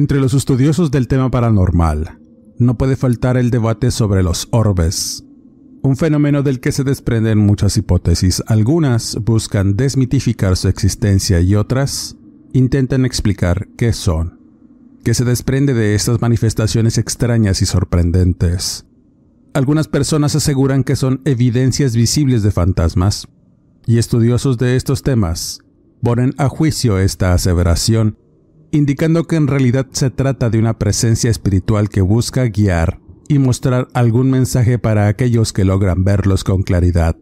Entre los estudiosos del tema paranormal, no puede faltar el debate sobre los orbes, un fenómeno del que se desprenden muchas hipótesis. Algunas buscan desmitificar su existencia y otras intentan explicar qué son, qué se desprende de estas manifestaciones extrañas y sorprendentes. Algunas personas aseguran que son evidencias visibles de fantasmas, y estudiosos de estos temas ponen a juicio esta aseveración indicando que en realidad se trata de una presencia espiritual que busca guiar y mostrar algún mensaje para aquellos que logran verlos con claridad.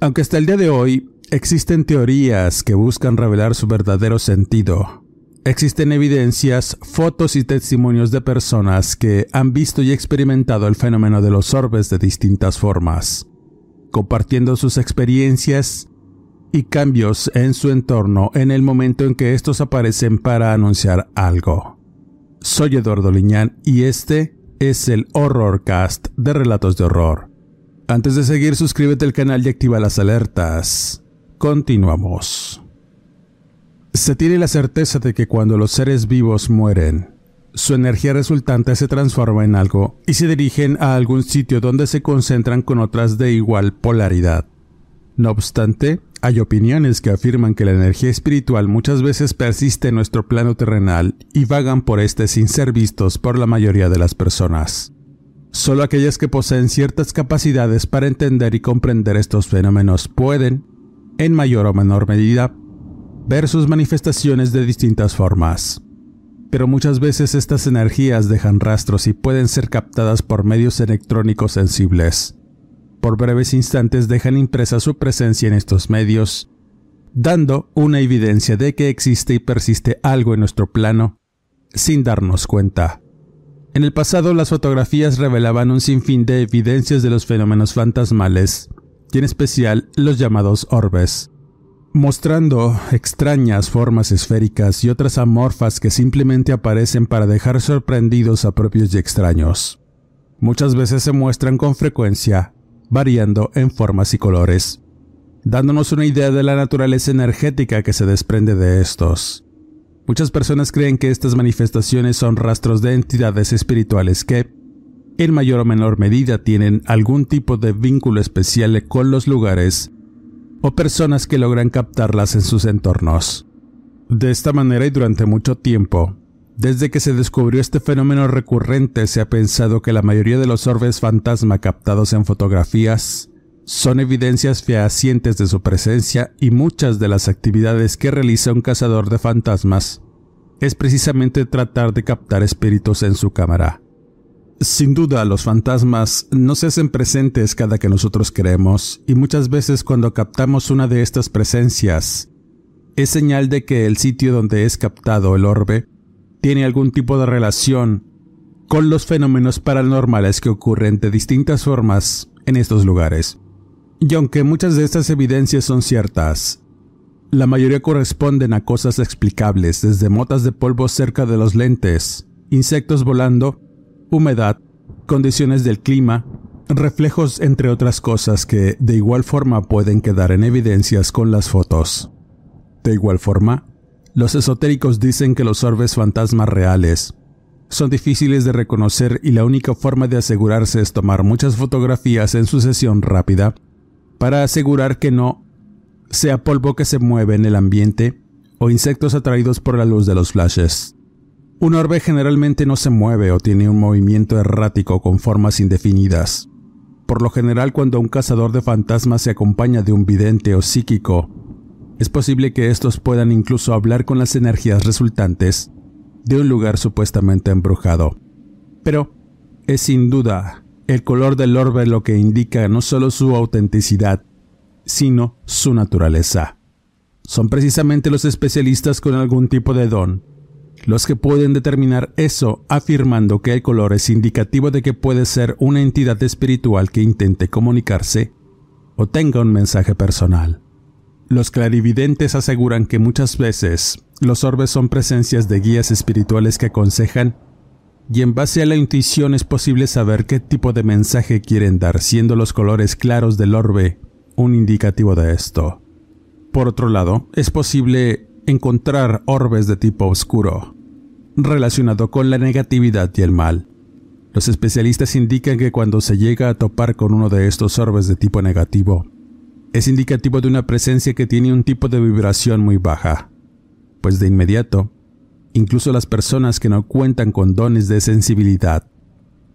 Aunque hasta el día de hoy existen teorías que buscan revelar su verdadero sentido, existen evidencias, fotos y testimonios de personas que han visto y experimentado el fenómeno de los orbes de distintas formas, compartiendo sus experiencias y cambios en su entorno en el momento en que estos aparecen para anunciar algo. Soy Eduardo Liñán y este es el Horrorcast de Relatos de Horror. Antes de seguir, suscríbete al canal y activa las alertas. Continuamos. Se tiene la certeza de que cuando los seres vivos mueren, su energía resultante se transforma en algo y se dirigen a algún sitio donde se concentran con otras de igual polaridad. No obstante, hay opiniones que afirman que la energía espiritual muchas veces persiste en nuestro plano terrenal y vagan por este sin ser vistos por la mayoría de las personas. Solo aquellas que poseen ciertas capacidades para entender y comprender estos fenómenos pueden, en mayor o menor medida, ver sus manifestaciones de distintas formas. Pero muchas veces estas energías dejan rastros y pueden ser captadas por medios electrónicos sensibles por breves instantes dejan impresa su presencia en estos medios, dando una evidencia de que existe y persiste algo en nuestro plano sin darnos cuenta. En el pasado las fotografías revelaban un sinfín de evidencias de los fenómenos fantasmales, y en especial los llamados orbes, mostrando extrañas formas esféricas y otras amorfas que simplemente aparecen para dejar sorprendidos a propios y extraños. Muchas veces se muestran con frecuencia variando en formas y colores, dándonos una idea de la naturaleza energética que se desprende de estos. Muchas personas creen que estas manifestaciones son rastros de entidades espirituales que, en mayor o menor medida, tienen algún tipo de vínculo especial con los lugares o personas que logran captarlas en sus entornos. De esta manera y durante mucho tiempo, desde que se descubrió este fenómeno recurrente se ha pensado que la mayoría de los orbes fantasma captados en fotografías son evidencias fehacientes de su presencia y muchas de las actividades que realiza un cazador de fantasmas es precisamente tratar de captar espíritus en su cámara. Sin duda, los fantasmas no se hacen presentes cada que nosotros queremos y muchas veces cuando captamos una de estas presencias es señal de que el sitio donde es captado el orbe tiene algún tipo de relación con los fenómenos paranormales que ocurren de distintas formas en estos lugares. Y aunque muchas de estas evidencias son ciertas, la mayoría corresponden a cosas explicables, desde motas de polvo cerca de los lentes, insectos volando, humedad, condiciones del clima, reflejos entre otras cosas que de igual forma pueden quedar en evidencias con las fotos. De igual forma, los esotéricos dicen que los orbes fantasmas reales son difíciles de reconocer y la única forma de asegurarse es tomar muchas fotografías en sucesión rápida para asegurar que no sea polvo que se mueve en el ambiente o insectos atraídos por la luz de los flashes. Un orbe generalmente no se mueve o tiene un movimiento errático con formas indefinidas. Por lo general, cuando un cazador de fantasmas se acompaña de un vidente o psíquico, es posible que estos puedan incluso hablar con las energías resultantes de un lugar supuestamente embrujado. Pero es sin duda el color del orbe lo que indica no solo su autenticidad, sino su naturaleza. Son precisamente los especialistas con algún tipo de don los que pueden determinar eso afirmando que el color es indicativo de que puede ser una entidad espiritual que intente comunicarse o tenga un mensaje personal. Los clarividentes aseguran que muchas veces los orbes son presencias de guías espirituales que aconsejan y en base a la intuición es posible saber qué tipo de mensaje quieren dar, siendo los colores claros del orbe un indicativo de esto. Por otro lado, es posible encontrar orbes de tipo oscuro, relacionado con la negatividad y el mal. Los especialistas indican que cuando se llega a topar con uno de estos orbes de tipo negativo, es indicativo de una presencia que tiene un tipo de vibración muy baja, pues de inmediato Incluso las personas que no cuentan con dones de sensibilidad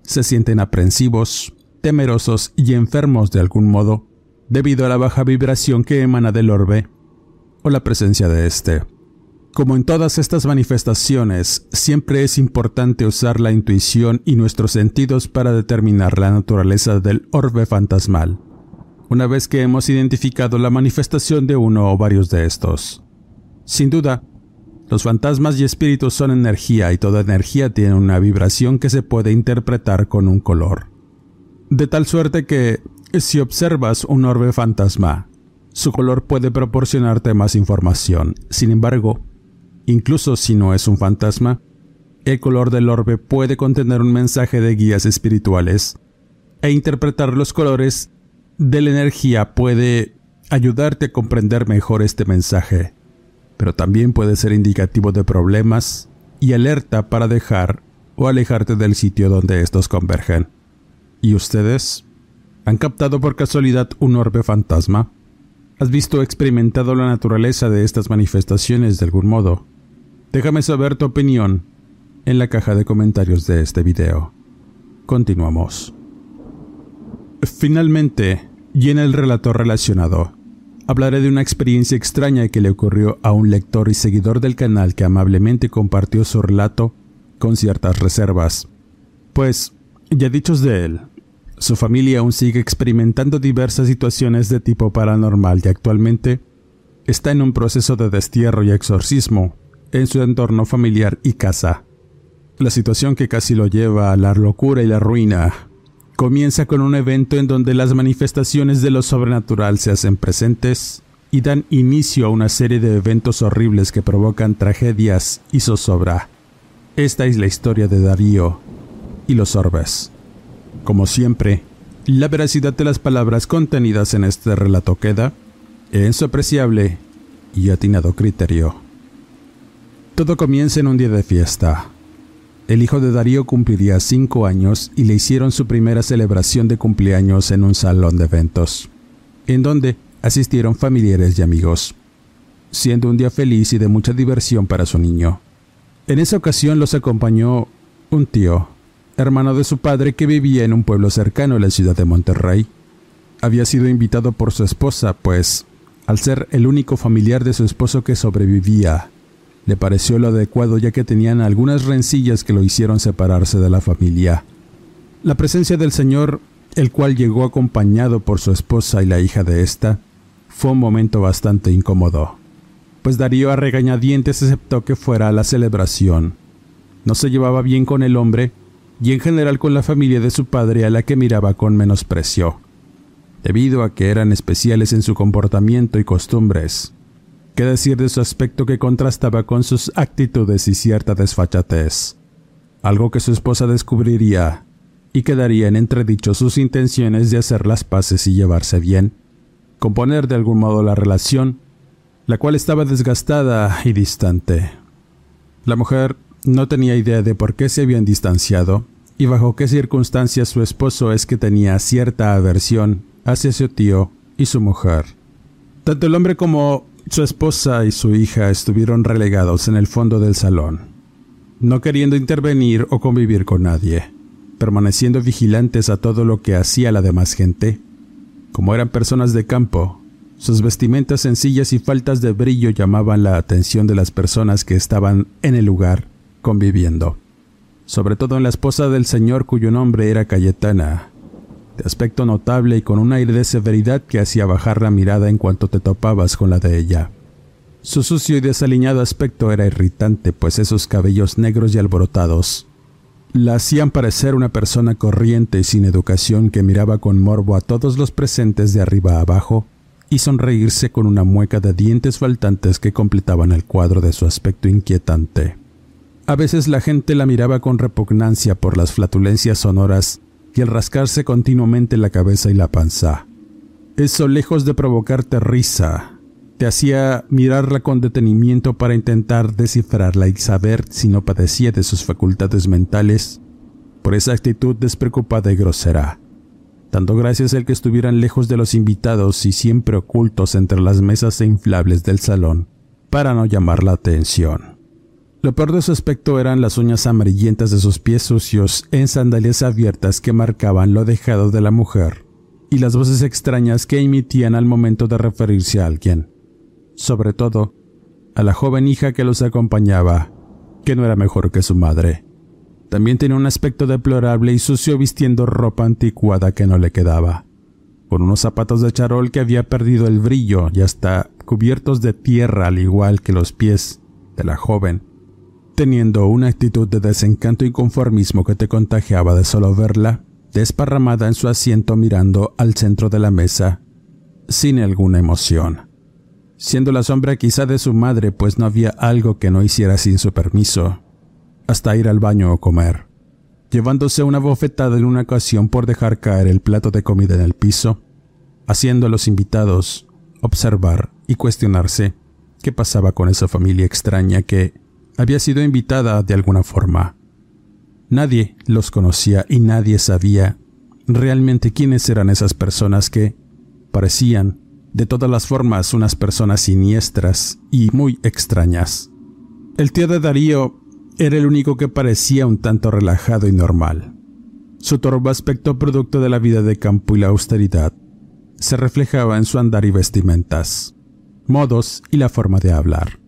se sienten aprensivos, temerosos y enfermos de algún modo debido a la baja vibración que emana del orbe o la presencia de éste. Como en todas estas manifestaciones, siempre es importante usar la intuición y nuestros sentidos para determinar la naturaleza del orbe fantasmal, una vez que hemos identificado la manifestación de uno o varios de estos. Sin duda, los fantasmas y espíritus son energía y toda energía tiene una vibración que se puede interpretar con un color. De tal suerte que, si observas un orbe fantasma, su color puede proporcionarte más información. Sin embargo, incluso si no es un fantasma, el color del orbe puede contener un mensaje de guías espirituales e interpretar los colores de la energía puede ayudarte a comprender mejor este mensaje pero también puede ser indicativo de problemas y alerta para dejar o alejarte del sitio donde estos convergen. ¿Y ustedes? ¿Han captado por casualidad un orbe fantasma? ¿Has visto o experimentado la naturaleza de estas manifestaciones de algún modo? Déjame saber tu opinión en la caja de comentarios de este video. Continuamos. Finalmente, y en el relato relacionado, hablaré de una experiencia extraña que le ocurrió a un lector y seguidor del canal que amablemente compartió su relato con ciertas reservas. Pues, ya dichos de él, su familia aún sigue experimentando diversas situaciones de tipo paranormal y actualmente está en un proceso de destierro y exorcismo en su entorno familiar y casa. La situación que casi lo lleva a la locura y la ruina Comienza con un evento en donde las manifestaciones de lo sobrenatural se hacen presentes y dan inicio a una serie de eventos horribles que provocan tragedias y zozobra. Esta es la historia de Darío y los orbes. Como siempre, la veracidad de las palabras contenidas en este relato queda en su apreciable y atinado criterio. Todo comienza en un día de fiesta, el hijo de Darío cumpliría cinco años y le hicieron su primera celebración de cumpleaños en un salón de eventos, en donde asistieron familiares y amigos, siendo un día feliz y de mucha diversión para su niño. En esa ocasión los acompañó un tío, hermano de su padre que vivía en un pueblo cercano a la ciudad de Monterrey. Había sido invitado por su esposa, pues, al ser el único familiar de su esposo que sobrevivía le pareció lo adecuado ya que tenían algunas rencillas que lo hicieron separarse de la familia. La presencia del señor, el cual llegó acompañado por su esposa y la hija de ésta, fue un momento bastante incómodo, pues Darío a regañadientes aceptó que fuera a la celebración. No se llevaba bien con el hombre y en general con la familia de su padre a la que miraba con menosprecio, debido a que eran especiales en su comportamiento y costumbres. ¿Qué decir de su aspecto que contrastaba con sus actitudes y cierta desfachatez? Algo que su esposa descubriría y quedaría en entredicho sus intenciones de hacer las paces y llevarse bien, componer de algún modo la relación, la cual estaba desgastada y distante. La mujer no tenía idea de por qué se habían distanciado y bajo qué circunstancias su esposo es que tenía cierta aversión hacia su tío y su mujer. Tanto el hombre como su esposa y su hija estuvieron relegados en el fondo del salón, no queriendo intervenir o convivir con nadie, permaneciendo vigilantes a todo lo que hacía la demás gente. Como eran personas de campo, Sus vestimentas sencillas y faltas de brillo llamaban la atención de las personas que estaban en el lugar conviviendo, sobre todo en la esposa del señor cuyo nombre era Cayetana, de aspecto notable y con un aire de severidad que hacía bajar la mirada en cuanto te topabas con la de ella. Su sucio y desaliñado aspecto era irritante, pues esos cabellos negros y alborotados la hacían parecer una persona corriente y sin educación que miraba con morbo a todos los presentes de arriba a abajo y sonreírse con una mueca de dientes faltantes que completaban el cuadro de su aspecto inquietante. A veces la gente la miraba con repugnancia por las flatulencias sonoras y el rascarse continuamente la cabeza y la panza. Eso, lejos de provocarte risa, te hacía mirarla con detenimiento para intentar descifrarla y saber si no padecía de sus facultades mentales por esa actitud despreocupada y grosera dando gracias al que estuvieran lejos de los invitados y siempre ocultos entre las mesas e inflables del salón, para no llamar la atención. Lo peor de su aspecto eran las uñas amarillentas de sus pies sucios en sandalias abiertas que marcaban lo dejado de la mujer, y las voces extrañas que emitían al momento de referirse a alguien, sobre todo a la joven hija que los acompañaba, que no era mejor que su madre. También tenía un aspecto deplorable y sucio vistiendo ropa anticuada que no le quedaba, con unos zapatos de charol que había perdido el brillo y hasta cubiertos de tierra al igual que los pies de la joven, teniendo una actitud de desencanto y conformismo que te contagiaba de solo verla, desparramada en su asiento mirando al centro de la mesa, sin alguna emoción. Siendo la sombra quizá de su madre, pues no había algo que no hiciera sin su permiso, hasta ir al baño o comer, llevándose una bofetada en una ocasión por dejar caer el plato de comida en el piso, haciendo a los invitados observar y cuestionarse qué pasaba con esa familia extraña que había sido invitada de alguna forma. Nadie los conocía y nadie sabía realmente quiénes eran esas personas que parecían de todas las formas unas personas siniestras y muy extrañas. El tío de Darío era el único que parecía un tanto relajado y normal. Su torvo aspecto producto de la vida de campo y la austeridad se reflejaba en su andar y vestimentas, modos y la forma de hablar.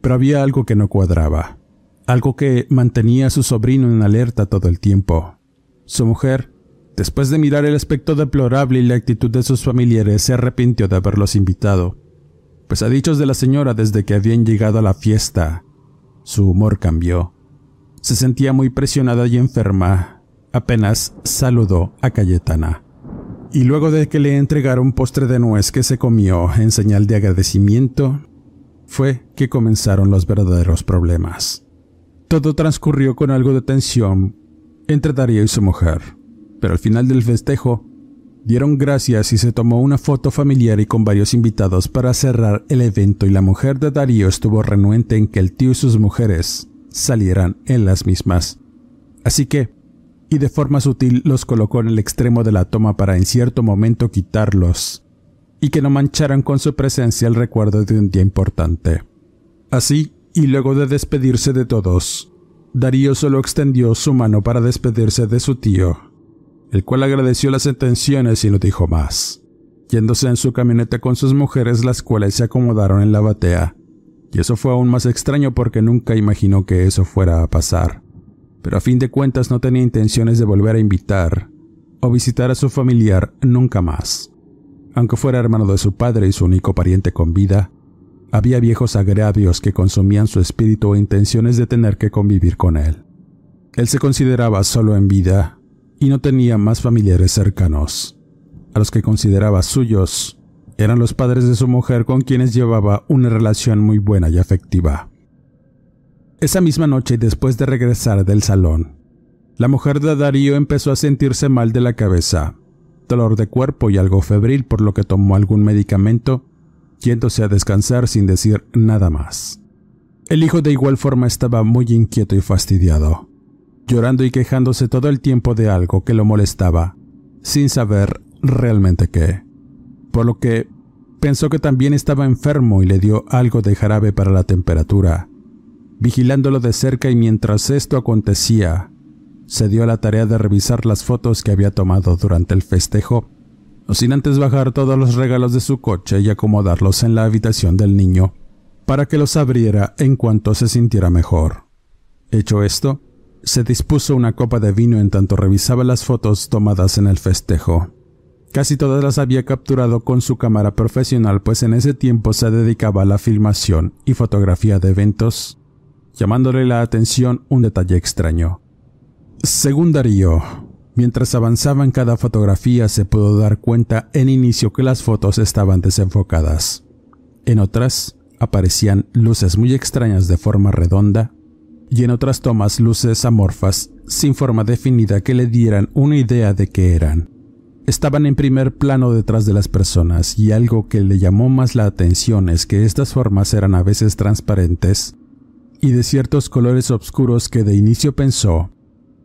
Pero había algo que no cuadraba, algo que mantenía a su sobrino en alerta todo el tiempo. Su mujer, después de mirar el aspecto deplorable y la actitud de sus familiares, se arrepintió de haberlos invitado, pues a dichos de la señora desde que habían llegado a la fiesta, su humor cambió. Se sentía muy presionada y enferma. Apenas saludó a Cayetana. Y luego de que le entregaron postre de nuez que se comió en señal de agradecimiento, fue que comenzaron los verdaderos problemas. Todo transcurrió con algo de tensión entre Darío y su mujer, pero al final del festejo dieron gracias y se tomó una foto familiar y con varios invitados para cerrar el evento y la mujer de Darío estuvo renuente en que el tío y sus mujeres salieran en las mismas. Así que, y de forma sutil los colocó en el extremo de la toma para en cierto momento quitarlos, y que no mancharan con su presencia el recuerdo de un día importante. Así, y luego de despedirse de todos, Darío solo extendió su mano para despedirse de su tío, el cual agradeció las intenciones y no dijo más, yéndose en su camioneta con sus mujeres las cuales se acomodaron en la batea. Y eso fue aún más extraño porque nunca imaginó que eso fuera a pasar. Pero a fin de cuentas no tenía intenciones de volver a invitar o visitar a su familiar nunca más. Aunque fuera hermano de su padre y su único pariente con vida, había viejos agravios que consumían su espíritu e intenciones de tener que convivir con él. Él se consideraba solo en vida y no tenía más familiares cercanos. A los que consideraba suyos eran los padres de su mujer con quienes llevaba una relación muy buena y afectiva. Esa misma noche, después de regresar del salón, la mujer de Darío empezó a sentirse mal de la cabeza, dolor de cuerpo y algo febril, por lo que tomó algún medicamento, yéndose a descansar sin decir nada más. El hijo de igual forma estaba muy inquieto y fastidiado llorando y quejándose todo el tiempo de algo que lo molestaba, sin saber realmente qué. Por lo que pensó que también estaba enfermo y le dio algo de jarabe para la temperatura. Vigilándolo de cerca y mientras esto acontecía, se dio a la tarea de revisar las fotos que había tomado durante el festejo sin antes bajar todos los regalos de su coche y acomodarlos en la habitación del niño, para que los abriera en cuanto se sintiera mejor. Hecho esto, se dispuso una copa de vino en tanto revisaba las fotos tomadas en el festejo. Casi todas las había capturado con su cámara profesional, pues en ese tiempo se dedicaba a la filmación y fotografía de eventos, llamándole la atención un detalle extraño. Según Darío, mientras avanzaba en cada fotografía se pudo dar cuenta en inicio que las fotos estaban desenfocadas. En otras, aparecían luces muy extrañas de forma redonda y en otras tomas luces amorfas sin forma definida que le dieran una idea de qué eran. Estaban en primer plano detrás de las personas y algo que le llamó más la atención es que estas formas eran a veces transparentes y de ciertos colores oscuros que de inicio pensó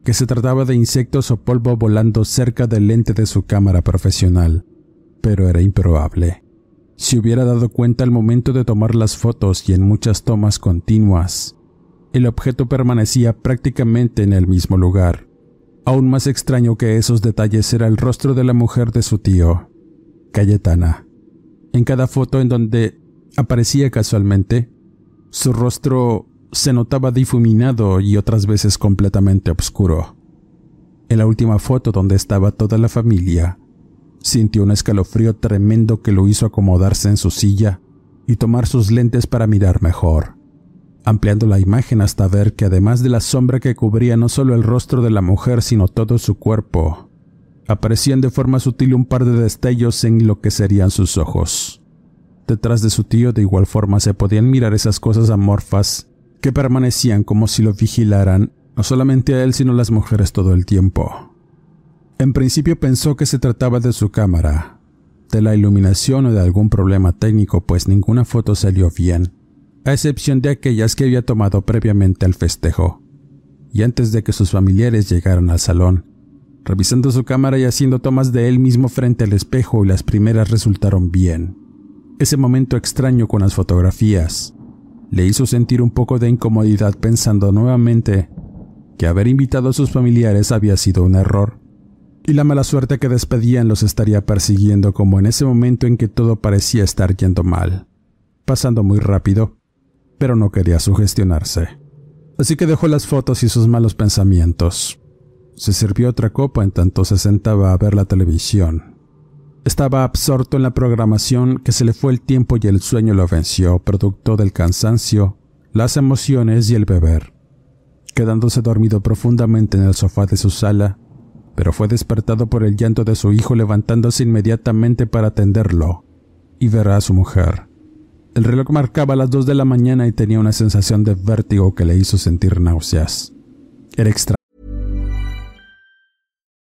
que se trataba de insectos o polvo volando cerca del lente de su cámara profesional, pero era improbable. Se hubiera dado cuenta al momento de tomar las fotos y en muchas tomas continuas, el objeto permanecía prácticamente en el mismo lugar. Aún más extraño que esos detalles era el rostro de la mujer de su tío, Cayetana. En cada foto en donde aparecía casualmente, su rostro se notaba difuminado y otras veces completamente oscuro. En la última foto donde estaba toda la familia, sintió un escalofrío tremendo que lo hizo acomodarse en su silla y tomar sus lentes para mirar mejor ampliando la imagen hasta ver que además de la sombra que cubría no solo el rostro de la mujer, sino todo su cuerpo, aparecían de forma sutil un par de destellos en lo que serían sus ojos. Detrás de su tío de igual forma se podían mirar esas cosas amorfas que permanecían como si lo vigilaran, no solamente a él, sino a las mujeres todo el tiempo. En principio pensó que se trataba de su cámara, de la iluminación o de algún problema técnico, pues ninguna foto salió bien a excepción de aquellas que había tomado previamente al festejo, y antes de que sus familiares llegaran al salón, revisando su cámara y haciendo tomas de él mismo frente al espejo y las primeras resultaron bien. Ese momento extraño con las fotografías le hizo sentir un poco de incomodidad pensando nuevamente que haber invitado a sus familiares había sido un error, y la mala suerte que despedían los estaría persiguiendo como en ese momento en que todo parecía estar yendo mal, pasando muy rápido pero no quería sugestionarse. Así que dejó las fotos y sus malos pensamientos. Se sirvió otra copa en tanto se sentaba a ver la televisión. Estaba absorto en la programación que se le fue el tiempo y el sueño lo venció, producto del cansancio, las emociones y el beber. Quedándose dormido profundamente en el sofá de su sala, pero fue despertado por el llanto de su hijo levantándose inmediatamente para atenderlo y ver a su mujer. El reloj marcaba las 2 de la mañana y tenía una sensación de vértigo que le hizo sentir náuseas. Era extraño.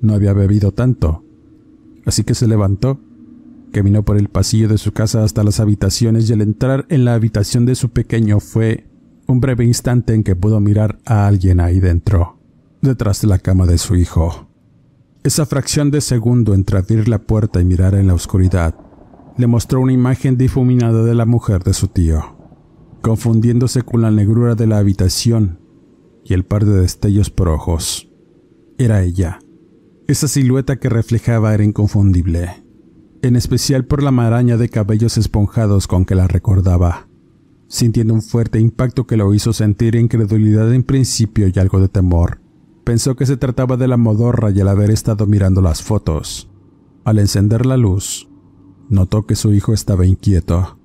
No había bebido tanto. Así que se levantó, caminó por el pasillo de su casa hasta las habitaciones y al entrar en la habitación de su pequeño fue un breve instante en que pudo mirar a alguien ahí dentro. detrás de la cama de su hijo. Esa fracción de segundo entre abrir la puerta y mirar en la oscuridad le mostró una imagen difuminada de la mujer de su tío, confundiéndose con la negrura de la habitación y el par de destellos por ojos. Era ella. Esa silueta que reflejaba era inconfundible, en especial por la maraña de cabellos esponjados con que la recordaba, sintiendo un fuerte impacto que lo hizo sentir incredulidad en principio y algo de temor. Pensó que se trataba de la modorra y al haber estado mirando las fotos, al encender la luz, notó que su hijo estaba inquieto.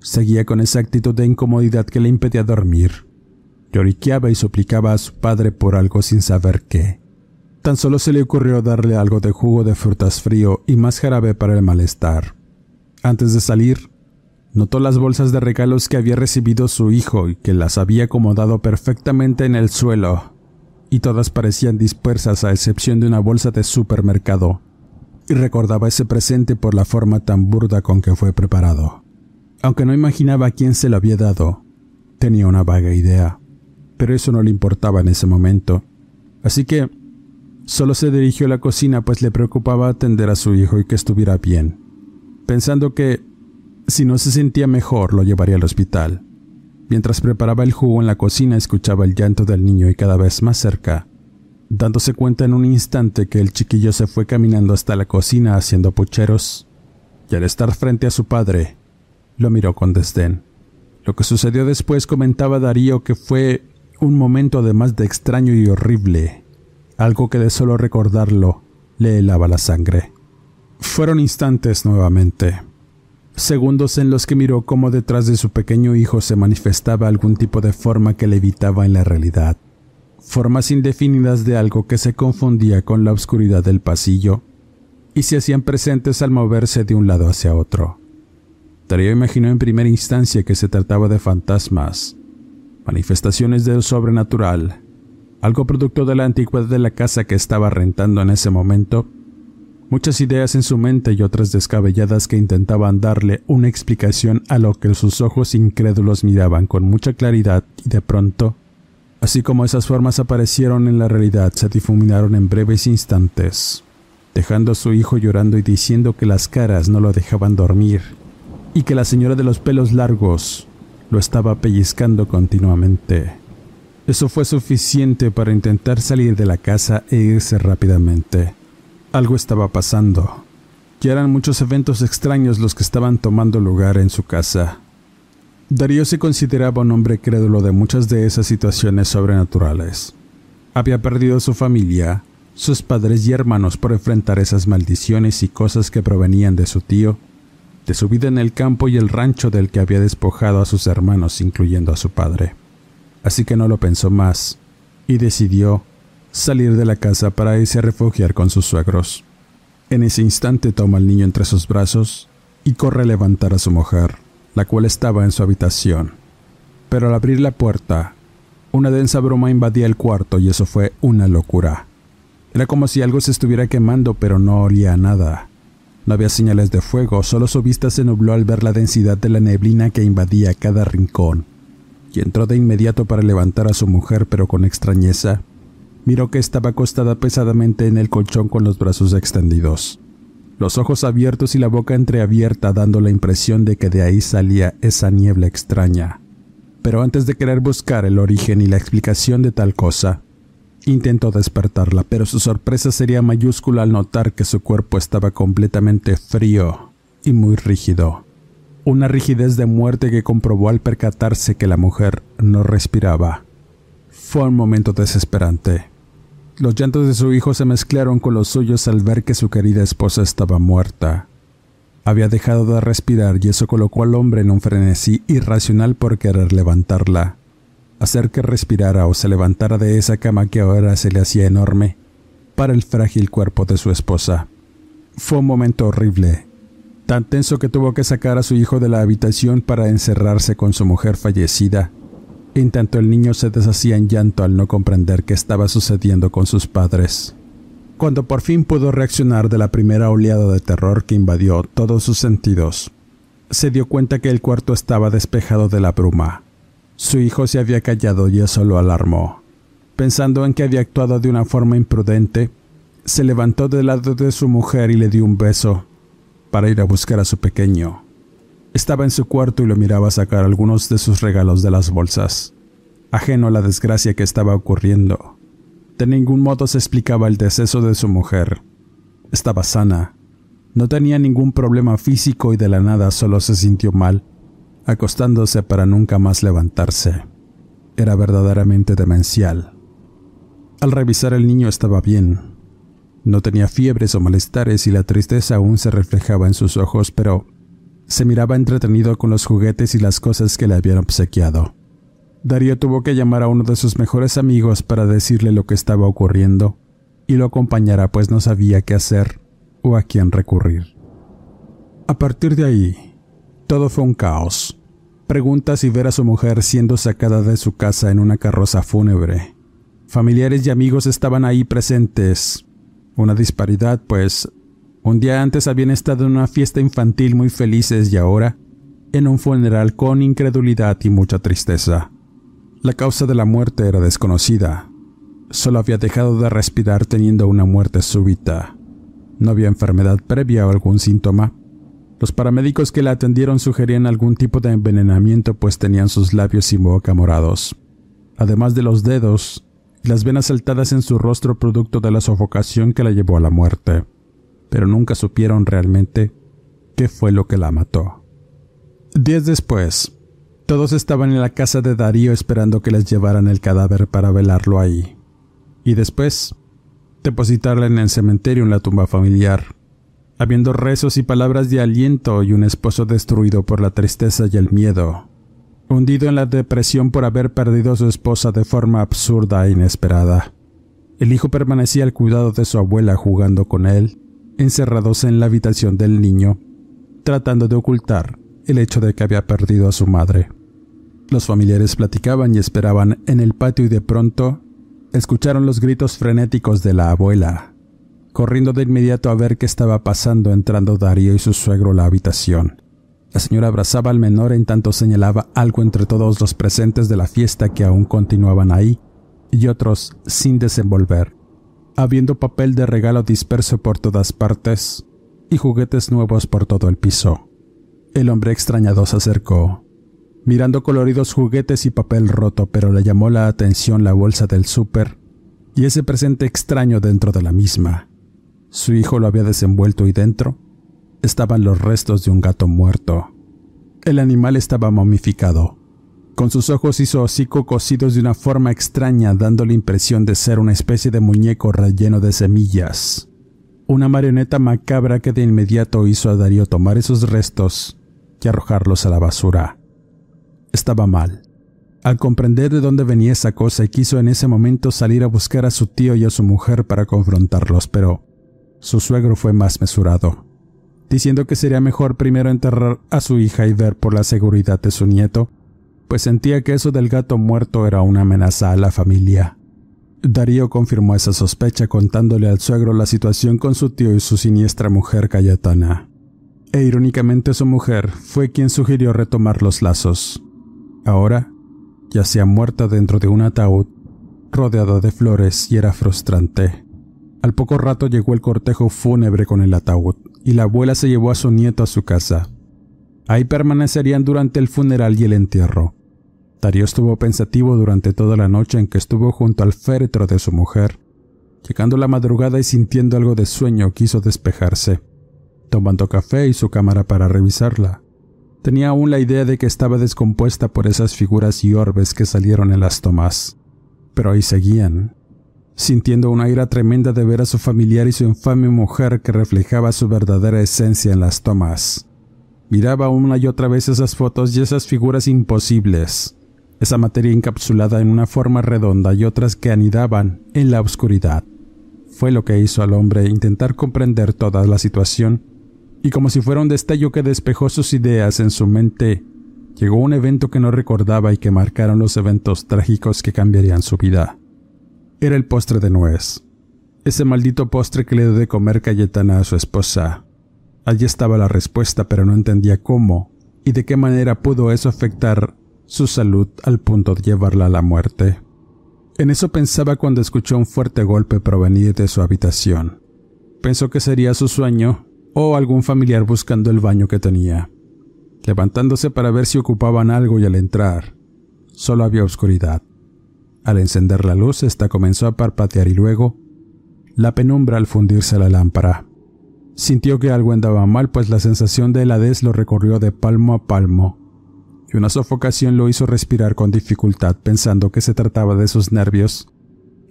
Seguía con esa actitud de incomodidad que le impedía dormir. Lloriqueaba y suplicaba a su padre por algo sin saber qué. Tan solo se le ocurrió darle algo de jugo de frutas frío y más jarabe para el malestar. Antes de salir, notó las bolsas de regalos que había recibido su hijo y que las había acomodado perfectamente en el suelo, y todas parecían dispersas a excepción de una bolsa de supermercado, y recordaba ese presente por la forma tan burda con que fue preparado. Aunque no imaginaba quién se lo había dado, tenía una vaga idea, pero eso no le importaba en ese momento, así que Solo se dirigió a la cocina pues le preocupaba atender a su hijo y que estuviera bien, pensando que si no se sentía mejor lo llevaría al hospital. Mientras preparaba el jugo en la cocina escuchaba el llanto del niño y cada vez más cerca, dándose cuenta en un instante que el chiquillo se fue caminando hasta la cocina haciendo pucheros, y al estar frente a su padre, lo miró con desdén. Lo que sucedió después comentaba Darío que fue un momento además de extraño y horrible, algo que de solo recordarlo le helaba la sangre. Fueron instantes nuevamente, segundos en los que miró cómo detrás de su pequeño hijo se manifestaba algún tipo de forma que le evitaba en la realidad, formas indefinidas de algo que se confundía con la oscuridad del pasillo y se hacían presentes al moverse de un lado hacia otro. Darío imaginó en primera instancia que se trataba de fantasmas, manifestaciones de lo sobrenatural, algo producto de la antigüedad de la casa que estaba rentando en ese momento, muchas ideas en su mente y otras descabelladas que intentaban darle una explicación a lo que sus ojos incrédulos miraban con mucha claridad y de pronto, así como esas formas aparecieron en la realidad, se difuminaron en breves instantes, dejando a su hijo llorando y diciendo que las caras no lo dejaban dormir y que la señora de los pelos largos lo estaba pellizcando continuamente. Eso fue suficiente para intentar salir de la casa e irse rápidamente. Algo estaba pasando. Ya eran muchos eventos extraños los que estaban tomando lugar en su casa. Darío se consideraba un hombre crédulo de muchas de esas situaciones sobrenaturales. Había perdido su familia, sus padres y hermanos por enfrentar esas maldiciones y cosas que provenían de su tío, de su vida en el campo y el rancho del que había despojado a sus hermanos, incluyendo a su padre así que no lo pensó más y decidió salir de la casa para irse a refugiar con sus suegros. En ese instante toma al niño entre sus brazos y corre a levantar a su mujer, la cual estaba en su habitación. Pero al abrir la puerta, una densa bruma invadía el cuarto y eso fue una locura. Era como si algo se estuviera quemando pero no olía a nada. No había señales de fuego, solo su vista se nubló al ver la densidad de la neblina que invadía cada rincón y entró de inmediato para levantar a su mujer, pero con extrañeza, miró que estaba acostada pesadamente en el colchón con los brazos extendidos, los ojos abiertos y la boca entreabierta dando la impresión de que de ahí salía esa niebla extraña. Pero antes de querer buscar el origen y la explicación de tal cosa, intentó despertarla, pero su sorpresa sería mayúscula al notar que su cuerpo estaba completamente frío y muy rígido una rigidez de muerte que comprobó al percatarse que la mujer no respiraba. Fue un momento desesperante. Los llantos de su hijo se mezclaron con los suyos al ver que su querida esposa estaba muerta. Había dejado de respirar y eso colocó al hombre en un frenesí irracional por querer levantarla, hacer que respirara o se levantara de esa cama que ahora se le hacía enorme para el frágil cuerpo de su esposa. Fue un momento horrible, tan tenso que tuvo que sacar a su hijo de la habitación para encerrarse con su mujer fallecida. En tanto el niño se deshacía en llanto al no comprender qué estaba sucediendo con sus padres. Cuando por fin pudo reaccionar de la primera oleada de terror que invadió todos sus sentidos, se dio cuenta que el cuarto estaba despejado de la bruma. Su hijo se había callado y eso lo alarmó. Pensando en que había actuado de una forma imprudente, se levantó del lado de su mujer y le dio un beso para ir a buscar a su pequeño. Estaba en su cuarto y lo miraba sacar algunos de sus regalos de las bolsas, ajeno a la desgracia que estaba ocurriendo. De ningún modo se explicaba el deceso de su mujer. Estaba sana, no tenía ningún problema físico y de la nada solo se sintió mal, acostándose para nunca más levantarse. Era verdaderamente demencial. Al revisar el niño estaba bien. No tenía fiebres o malestares y la tristeza aún se reflejaba en sus ojos, pero se miraba entretenido con los juguetes y las cosas que le habían obsequiado. Darío tuvo que llamar a uno de sus mejores amigos para decirle lo que estaba ocurriendo y lo acompañara pues no sabía qué hacer o a quién recurrir. A partir de ahí, todo fue un caos. Preguntas y ver a su mujer siendo sacada de su casa en una carroza fúnebre. Familiares y amigos estaban ahí presentes. Una disparidad, pues un día antes habían estado en una fiesta infantil muy felices y ahora en un funeral con incredulidad y mucha tristeza. La causa de la muerte era desconocida. Solo había dejado de respirar teniendo una muerte súbita. No había enfermedad previa o algún síntoma. Los paramédicos que la atendieron sugerían algún tipo de envenenamiento pues tenían sus labios y boca morados, además de los dedos las venas saltadas en su rostro producto de la sofocación que la llevó a la muerte, pero nunca supieron realmente qué fue lo que la mató. Días después, todos estaban en la casa de Darío esperando que les llevaran el cadáver para velarlo ahí. Y después, depositarla en el cementerio en la tumba familiar, habiendo rezos y palabras de aliento y un esposo destruido por la tristeza y el miedo, hundido en la depresión por haber perdido a su esposa de forma absurda e inesperada. El hijo permanecía al cuidado de su abuela jugando con él, encerrados en la habitación del niño, tratando de ocultar el hecho de que había perdido a su madre. Los familiares platicaban y esperaban en el patio y de pronto escucharon los gritos frenéticos de la abuela. Corriendo de inmediato a ver qué estaba pasando, entrando Darío y su suegro a la habitación. La señora abrazaba al menor en tanto señalaba algo entre todos los presentes de la fiesta que aún continuaban ahí y otros sin desenvolver, habiendo papel de regalo disperso por todas partes y juguetes nuevos por todo el piso. El hombre extrañado se acercó, mirando coloridos juguetes y papel roto, pero le llamó la atención la bolsa del súper y ese presente extraño dentro de la misma. Su hijo lo había desenvuelto y dentro estaban los restos de un gato muerto. El animal estaba momificado, con sus ojos y su hocico cosidos de una forma extraña, dando la impresión de ser una especie de muñeco relleno de semillas. Una marioneta macabra que de inmediato hizo a Darío tomar esos restos y arrojarlos a la basura estaba mal. Al comprender de dónde venía esa cosa, quiso en ese momento salir a buscar a su tío y a su mujer para confrontarlos, pero su suegro fue más mesurado, diciendo que sería mejor primero enterrar a su hija y ver por la seguridad de su nieto, pues sentía que eso del gato muerto era una amenaza a la familia. Darío confirmó esa sospecha contándole al suegro la situación con su tío y su siniestra mujer Cayetana. E irónicamente su mujer fue quien sugirió retomar los lazos. Ahora yacía muerta dentro de un ataúd rodeada de flores y era frustrante. Al poco rato llegó el cortejo fúnebre con el ataúd y la abuela se llevó a su nieto a su casa. Ahí permanecerían durante el funeral y el entierro. Darío estuvo pensativo durante toda la noche en que estuvo junto al féretro de su mujer. Llegando la madrugada y sintiendo algo de sueño, quiso despejarse, tomando café y su cámara para revisarla. Tenía aún la idea de que estaba descompuesta por esas figuras y orbes que salieron en las tomas. Pero ahí seguían, sintiendo una ira tremenda de ver a su familiar y su infame mujer que reflejaba su verdadera esencia en las tomas. Miraba una y otra vez esas fotos y esas figuras imposibles, esa materia encapsulada en una forma redonda y otras que anidaban en la oscuridad. Fue lo que hizo al hombre intentar comprender toda la situación y como si fuera un destello que despejó sus ideas en su mente, llegó un evento que no recordaba y que marcaron los eventos trágicos que cambiarían su vida. Era el postre de nuez. Ese maldito postre que le dio de comer Cayetana a su esposa. Allí estaba la respuesta, pero no entendía cómo y de qué manera pudo eso afectar su salud al punto de llevarla a la muerte. En eso pensaba cuando escuchó un fuerte golpe provenir de su habitación. Pensó que sería su sueño o algún familiar buscando el baño que tenía. Levantándose para ver si ocupaban algo y al entrar, solo había oscuridad. Al encender la luz, esta comenzó a parpadear y luego, la penumbra al fundirse la lámpara. Sintió que algo andaba mal, pues la sensación de heladez lo recorrió de palmo a palmo, y una sofocación lo hizo respirar con dificultad, pensando que se trataba de sus nervios.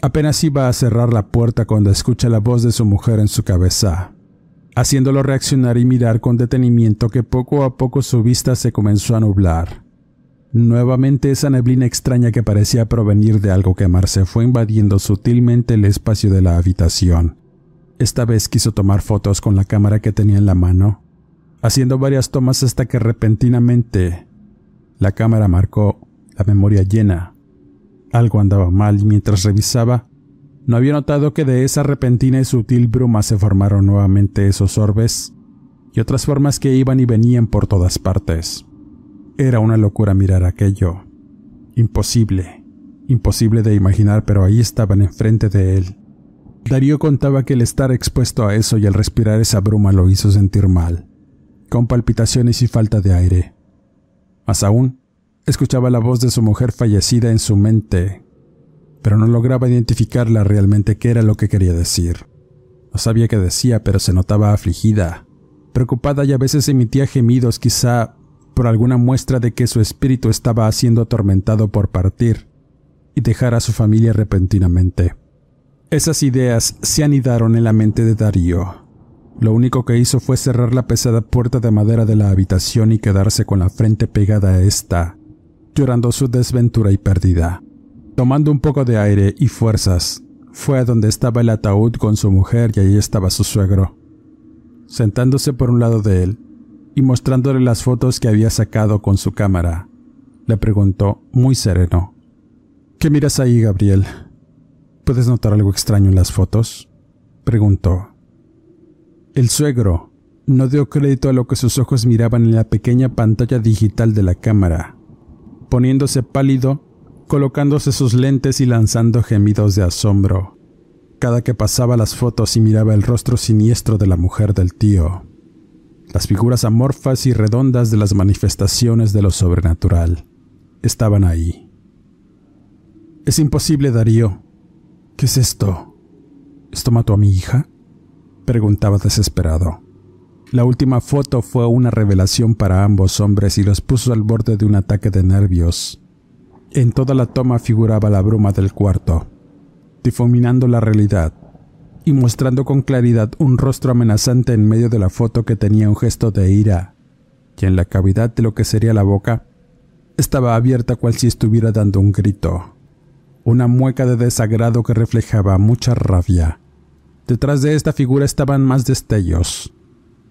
Apenas iba a cerrar la puerta cuando escucha la voz de su mujer en su cabeza, haciéndolo reaccionar y mirar con detenimiento que poco a poco su vista se comenzó a nublar. Nuevamente esa neblina extraña que parecía provenir de algo quemarse fue invadiendo sutilmente el espacio de la habitación. Esta vez quiso tomar fotos con la cámara que tenía en la mano, haciendo varias tomas hasta que repentinamente la cámara marcó la memoria llena. Algo andaba mal y mientras revisaba, no había notado que de esa repentina y sutil bruma se formaron nuevamente esos orbes y otras formas que iban y venían por todas partes. Era una locura mirar aquello. Imposible, imposible de imaginar, pero ahí estaban enfrente de él. Darío contaba que el estar expuesto a eso y el respirar esa bruma lo hizo sentir mal, con palpitaciones y falta de aire. Más aún, escuchaba la voz de su mujer fallecida en su mente, pero no lograba identificarla realmente qué era lo que quería decir. No sabía qué decía, pero se notaba afligida, preocupada y a veces emitía gemidos quizá por alguna muestra de que su espíritu estaba siendo atormentado por partir y dejar a su familia repentinamente. Esas ideas se anidaron en la mente de Darío. Lo único que hizo fue cerrar la pesada puerta de madera de la habitación y quedarse con la frente pegada a esta, llorando su desventura y pérdida. Tomando un poco de aire y fuerzas, fue a donde estaba el ataúd con su mujer y allí estaba su suegro. Sentándose por un lado de él y mostrándole las fotos que había sacado con su cámara, le preguntó muy sereno, ¿Qué miras ahí, Gabriel? ¿Puedes notar algo extraño en las fotos? preguntó. El suegro no dio crédito a lo que sus ojos miraban en la pequeña pantalla digital de la cámara, poniéndose pálido, colocándose sus lentes y lanzando gemidos de asombro, cada que pasaba las fotos y miraba el rostro siniestro de la mujer del tío, las figuras amorfas y redondas de las manifestaciones de lo sobrenatural estaban ahí. Es imposible, Darío, ¿Qué es esto? ¿Esto mató a mi hija? Preguntaba desesperado. La última foto fue una revelación para ambos hombres y los puso al borde de un ataque de nervios. En toda la toma figuraba la bruma del cuarto, difuminando la realidad y mostrando con claridad un rostro amenazante en medio de la foto que tenía un gesto de ira, y en la cavidad de lo que sería la boca estaba abierta cual si estuviera dando un grito una mueca de desagrado que reflejaba mucha rabia. Detrás de esta figura estaban más destellos,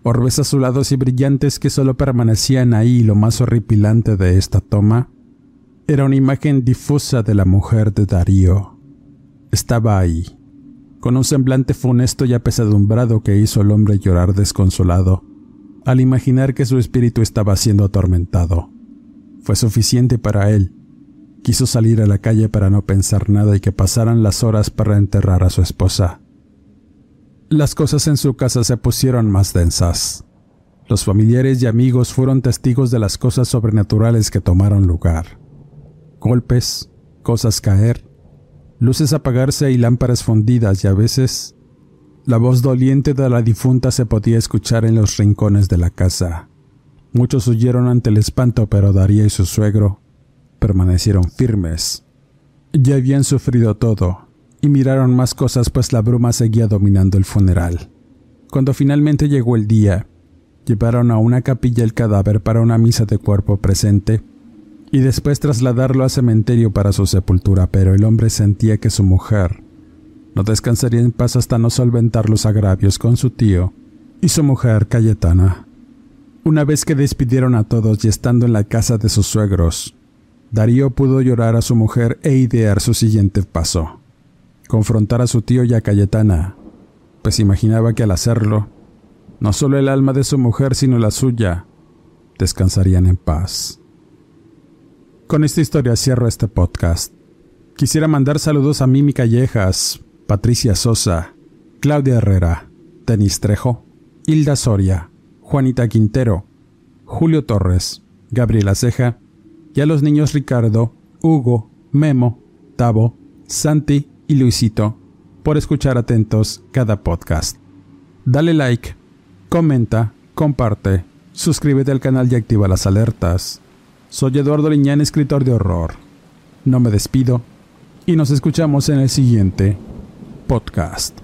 orbes azulados y brillantes que solo permanecían ahí. Lo más horripilante de esta toma era una imagen difusa de la mujer de Darío. Estaba ahí, con un semblante funesto y apesadumbrado que hizo al hombre llorar desconsolado al imaginar que su espíritu estaba siendo atormentado. Fue suficiente para él Quiso salir a la calle para no pensar nada y que pasaran las horas para enterrar a su esposa. Las cosas en su casa se pusieron más densas. Los familiares y amigos fueron testigos de las cosas sobrenaturales que tomaron lugar. Golpes, cosas caer, luces apagarse y lámparas fundidas y a veces la voz doliente de la difunta se podía escuchar en los rincones de la casa. Muchos huyeron ante el espanto, pero Daría y su suegro permanecieron firmes. Ya habían sufrido todo, y miraron más cosas pues la bruma seguía dominando el funeral. Cuando finalmente llegó el día, llevaron a una capilla el cadáver para una misa de cuerpo presente y después trasladarlo al cementerio para su sepultura, pero el hombre sentía que su mujer no descansaría en paz hasta no solventar los agravios con su tío y su mujer Cayetana. Una vez que despidieron a todos y estando en la casa de sus suegros, Darío pudo llorar a su mujer e idear su siguiente paso. Confrontar a su tío y a Cayetana, pues imaginaba que al hacerlo, no solo el alma de su mujer, sino la suya, descansarían en paz. Con esta historia cierro este podcast. Quisiera mandar saludos a Mimi Callejas, Patricia Sosa, Claudia Herrera, Denis Trejo, Hilda Soria, Juanita Quintero, Julio Torres, Gabriela Ceja y a los niños Ricardo, Hugo, Memo, Tavo, Santi y Luisito por escuchar atentos cada podcast. Dale like, comenta, comparte, suscríbete al canal y activa las alertas. Soy Eduardo Liñán, escritor de horror. No me despido y nos escuchamos en el siguiente podcast.